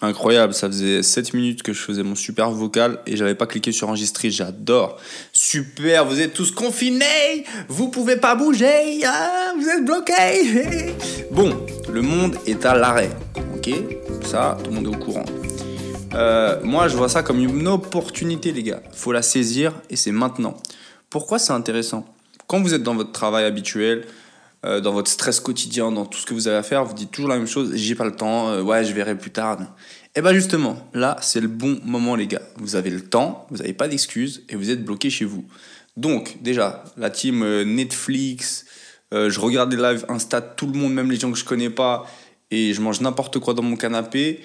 Incroyable, ça faisait 7 minutes que je faisais mon super vocal et j'avais pas cliqué sur enregistrer, j'adore. Super, vous êtes tous confinés, vous pouvez pas bouger, ah, vous êtes bloqués. bon, le monde est à l'arrêt, ok? Ça, tout le monde est au courant. Euh, moi, je vois ça comme une opportunité, les gars. Faut la saisir et c'est maintenant. Pourquoi c'est intéressant? Quand vous êtes dans votre travail habituel, euh, dans votre stress quotidien, dans tout ce que vous avez à faire, vous dites toujours la même chose, j'ai pas le temps, euh, ouais, je verrai plus tard. Et eh bien justement, là, c'est le bon moment, les gars. Vous avez le temps, vous n'avez pas d'excuses et vous êtes bloqué chez vous. Donc, déjà, la team euh, Netflix, je regarde des lives Insta, tout le monde, même les gens que je connais pas, et je mange n'importe quoi dans mon canapé,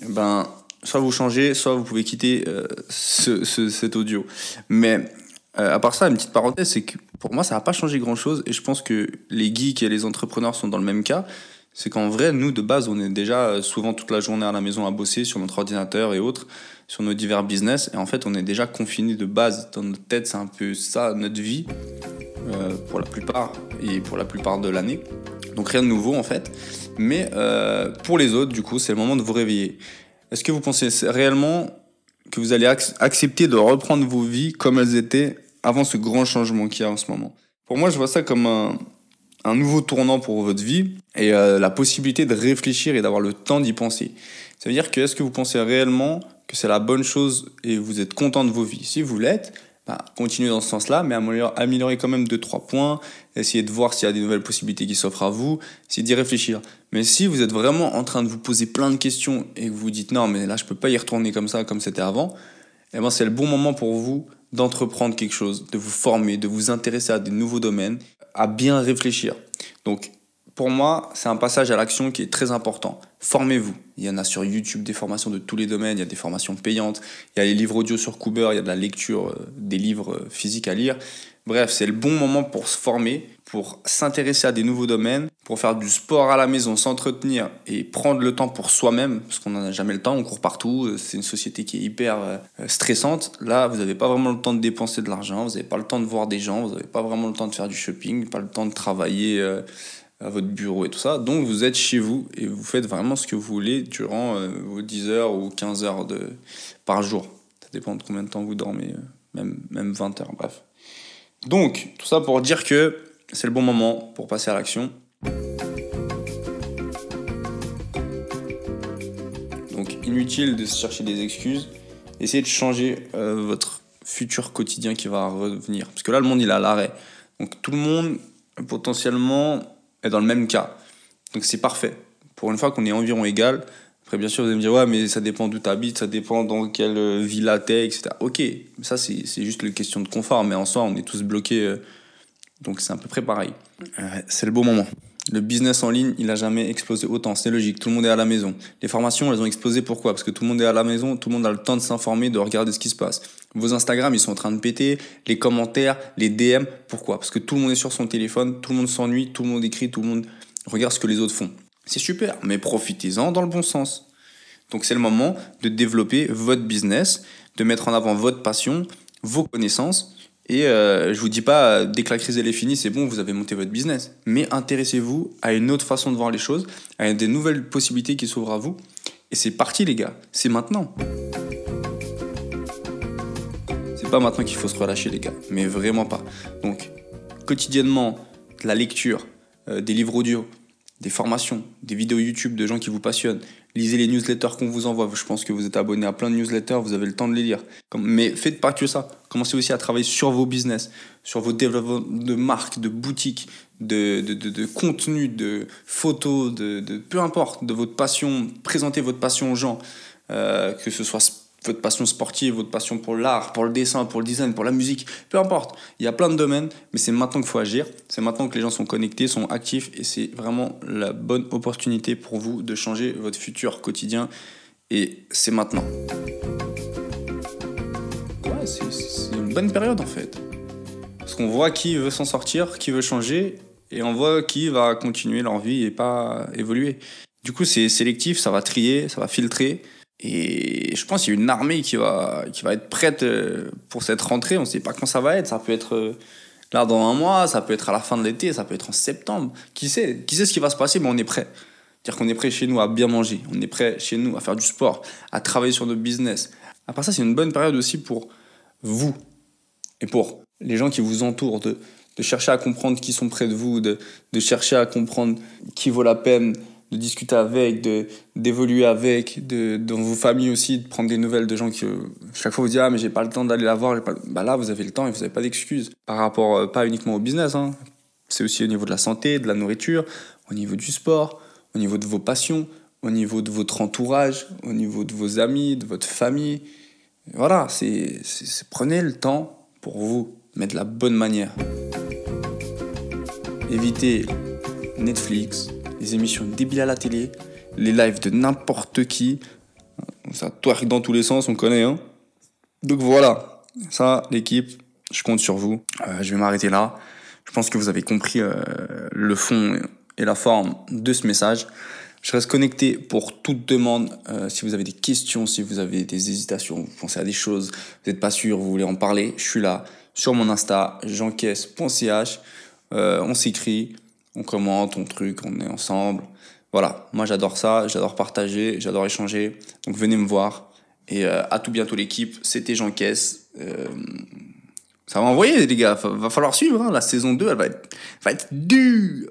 eh ben, soit vous changez, soit vous pouvez quitter ce, cet audio. Mais à part ça, une petite parenthèse, c'est que pour moi, ça n'a pas changé grand-chose. Et je pense que les geeks et les entrepreneurs sont dans le même cas. C'est qu'en vrai, nous, de base, on est déjà euh, souvent toute la journée à la maison à bosser sur notre ordinateur et autres, sur nos divers business. Et en fait, on est déjà confiné de base. Dans notre tête, c'est un peu ça, notre vie, euh, pour la plupart, et pour la plupart de l'année. Donc rien de nouveau, en fait. Mais euh, pour les autres, du coup, c'est le moment de vous réveiller. Est-ce que vous pensez réellement que vous allez accepter de reprendre vos vies comme elles étaient avant ce grand changement qu'il y a en ce moment. Pour moi, je vois ça comme un, un nouveau tournant pour votre vie et euh, la possibilité de réfléchir et d'avoir le temps d'y penser. Ça veut dire que est-ce que vous pensez réellement que c'est la bonne chose et vous êtes content de vos vies? Si vous l'êtes, bah, continuez dans ce sens-là, mais améliorez quand même 2-3 points, essayez de voir s'il y a des nouvelles possibilités qui s'offrent à vous, essayez d'y réfléchir. Mais si vous êtes vraiment en train de vous poser plein de questions et que vous vous dites non, mais là je peux pas y retourner comme ça, comme c'était avant, eh ben, c'est le bon moment pour vous d'entreprendre quelque chose, de vous former, de vous intéresser à des nouveaux domaines, à bien réfléchir. Donc, pour moi, c'est un passage à l'action qui est très important. Formez-vous. Il y en a sur YouTube des formations de tous les domaines, il y a des formations payantes, il y a les livres audio sur Cooper, il y a de la lecture, euh, des livres euh, physiques à lire. Bref, c'est le bon moment pour se former, pour s'intéresser à des nouveaux domaines, pour faire du sport à la maison, s'entretenir et prendre le temps pour soi-même, parce qu'on n'en a jamais le temps, on court partout, euh, c'est une société qui est hyper euh, stressante. Là, vous n'avez pas vraiment le temps de dépenser de l'argent, vous n'avez pas le temps de voir des gens, vous n'avez pas vraiment le temps de faire du shopping, pas le temps de travailler euh, à votre bureau et tout ça. Donc vous êtes chez vous et vous faites vraiment ce que vous voulez durant vos 10 heures ou 15 heures de, par jour. Ça dépend de combien de temps vous dormez, même, même 20 heures, bref. Donc, tout ça pour dire que c'est le bon moment pour passer à l'action. Donc, inutile de chercher des excuses. Essayez de changer euh, votre futur quotidien qui va revenir. Parce que là, le monde, il est à l'arrêt. Donc, tout le monde, potentiellement, est dans le même cas. Donc, c'est parfait. Pour une fois qu'on est environ égal, après, bien sûr, vous allez me dire, ouais, mais ça dépend d'où tu habites, ça dépend dans quelle euh, villa t'es, etc. Ok, ça, c'est juste une question de confort, mais en soi, on est tous bloqués. Euh, donc, c'est à peu près pareil. c'est le beau moment. Le business en ligne, il a jamais explosé autant. C'est logique. Tout le monde est à la maison. Les formations, elles ont explosé. Pourquoi? Parce que tout le monde est à la maison. Tout le monde a le temps de s'informer, de regarder ce qui se passe. Vos Instagram, ils sont en train de péter. Les commentaires, les DM. Pourquoi? Parce que tout le monde est sur son téléphone. Tout le monde s'ennuie. Tout le monde écrit. Tout le monde regarde ce que les autres font. C'est super, mais profitez-en dans le bon sens. Donc c'est le moment de développer votre business, de mettre en avant votre passion, vos connaissances. Et euh, je vous dis pas, dès que la crise est finie, c'est bon, vous avez monté votre business. Mais intéressez-vous à une autre façon de voir les choses, à des nouvelles possibilités qui s'ouvrent à vous. Et c'est parti les gars, c'est maintenant. C'est pas maintenant qu'il faut se relâcher les gars, mais vraiment pas. Donc quotidiennement, la lecture, euh, des livres audio, des formations, des vidéos YouTube de gens qui vous passionnent. Lisez les newsletters qu'on vous envoie. Je pense que vous êtes abonné à plein de newsletters, vous avez le temps de les lire. Mais faites pas que ça. Commencez aussi à travailler sur vos business, sur vos développements de marques, de boutiques, de, de, de, contenu, de photos, de, de, peu importe, de votre passion. Présentez votre passion aux gens, euh, que ce soit votre passion sportive, votre passion pour l'art, pour le dessin, pour le design, pour la musique, peu importe. Il y a plein de domaines, mais c'est maintenant qu'il faut agir. C'est maintenant que les gens sont connectés, sont actifs, et c'est vraiment la bonne opportunité pour vous de changer votre futur quotidien. Et c'est maintenant. Ouais, c'est une bonne période en fait. Parce qu'on voit qui veut s'en sortir, qui veut changer, et on voit qui va continuer leur vie et pas évoluer. Du coup, c'est sélectif, ça va trier, ça va filtrer. Et je pense qu'il y a une armée qui va, qui va être prête euh, pour cette rentrée. On ne sait pas quand ça va être. Ça peut être euh, là dans un mois, ça peut être à la fin de l'été, ça peut être en septembre. Qui sait Qui sait ce qui va se passer Mais on est prêt. C'est-à-dire qu'on est prêt chez nous à bien manger, on est prêt chez nous à faire du sport, à travailler sur notre business. À part ça, c'est une bonne période aussi pour vous et pour les gens qui vous entourent, de, chercher à comprendre qui sont près de vous, de chercher à comprendre qui vaut la peine de discuter avec, de d'évoluer avec, de dans vos familles aussi, de prendre des nouvelles de gens qui euh, chaque fois vous disent ah mais j'ai pas le temps d'aller la voir, bah là vous avez le temps et vous avez pas d'excuses par rapport euh, pas uniquement au business, hein. c'est aussi au niveau de la santé, de la nourriture, au niveau du sport, au niveau de vos passions, au niveau de votre entourage, au niveau de vos amis, de votre famille. Voilà, c'est prenez le temps pour vous, mais de la bonne manière. Évitez Netflix, les émissions débiles à la télé, les lives de n'importe qui. Ça twerk dans tous les sens, on connaît. Hein Donc voilà, ça, l'équipe, je compte sur vous. Euh, je vais m'arrêter là. Je pense que vous avez compris euh, le fond et la forme de ce message. Je reste connecté pour toute demande. Euh, si vous avez des questions, si vous avez des hésitations, vous pensez à des choses, vous n'êtes pas sûr, vous voulez en parler, je suis là sur mon Insta, jeancaisse.ch. Euh, on s'écrit, on commente, on truc, on est ensemble. Voilà, moi j'adore ça, j'adore partager, j'adore échanger. Donc venez me voir. Et euh, à tout bientôt l'équipe, c'était Jean Caisse. Euh, ça va envoyer les gars, va falloir suivre. Hein. La saison 2, elle va être, va être dure.